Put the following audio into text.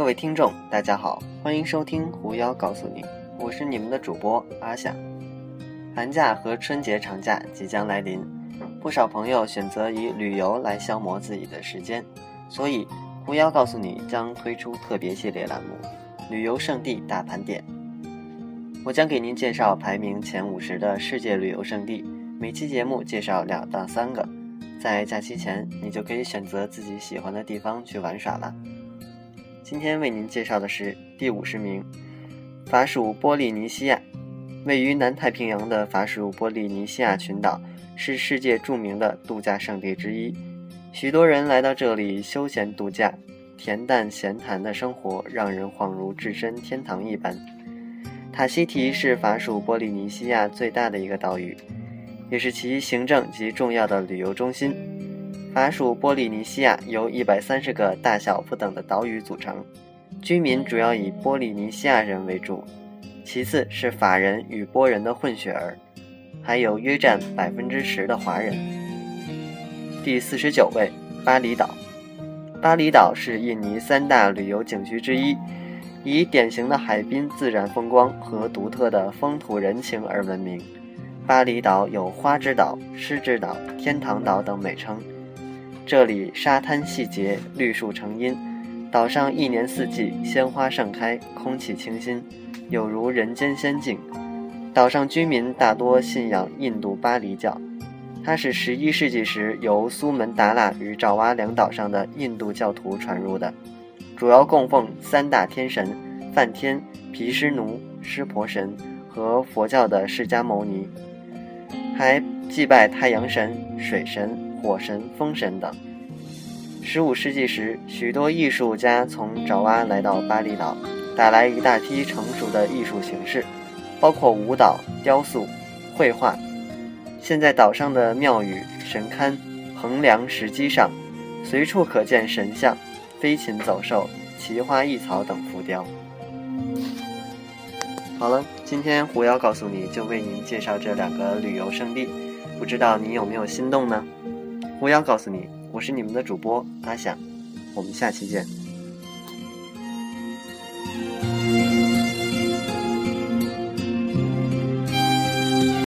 各位听众，大家好，欢迎收听狐妖告诉你，我是你们的主播阿夏。寒假和春节长假即将来临，不少朋友选择以旅游来消磨自己的时间，所以狐妖告诉你将推出特别系列栏目《旅游胜地大盘点》。我将给您介绍排名前五十的世界旅游胜地，每期节目介绍两到三个。在假期前，你就可以选择自己喜欢的地方去玩耍了。今天为您介绍的是第五十名，法属波利尼西亚。位于南太平洋的法属波利尼西亚群岛是世界著名的度假胜地之一，许多人来到这里休闲度假，恬淡闲谈的生活让人恍如置身天堂一般。塔希提是法属波利尼西亚最大的一个岛屿。也是其行政及重要的旅游中心。法属波利尼西亚由一百三十个大小不等的岛屿组成，居民主要以波利尼西亚人为主，其次是法人与波人的混血儿，还有约占百分之十的华人。第四十九位，巴厘岛。巴厘岛是印尼三大旅游景区之一，以典型的海滨自然风光和独特的风土人情而闻名。巴厘岛有“花之岛”“诗之岛”“天堂岛”等美称，这里沙滩细节，绿树成荫，岛上一年四季鲜花盛开，空气清新，有如人间仙境。岛上居民大多信仰印度巴厘教，它是十一世纪时由苏门答腊与爪哇两岛上的印度教徒传入的，主要供奉三大天神：梵天、毗湿奴、湿婆神和佛教的释迦牟尼。还祭拜太阳神、水神、火神、风神等。十五世纪时，许多艺术家从爪哇来到巴厘岛，带来一大批成熟的艺术形式，包括舞蹈、雕塑、绘画。现在岛上的庙宇、神龛、横梁、石基上，随处可见神像、飞禽走兽、奇花异草等浮雕。好了，今天狐妖告诉你就为您介绍这两个旅游胜地，不知道你有没有心动呢？乌鸦告诉你：“我是你们的主播阿想，我们下期见。”